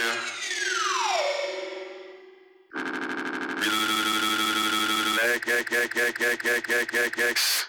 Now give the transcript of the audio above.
sit there. Relax. Back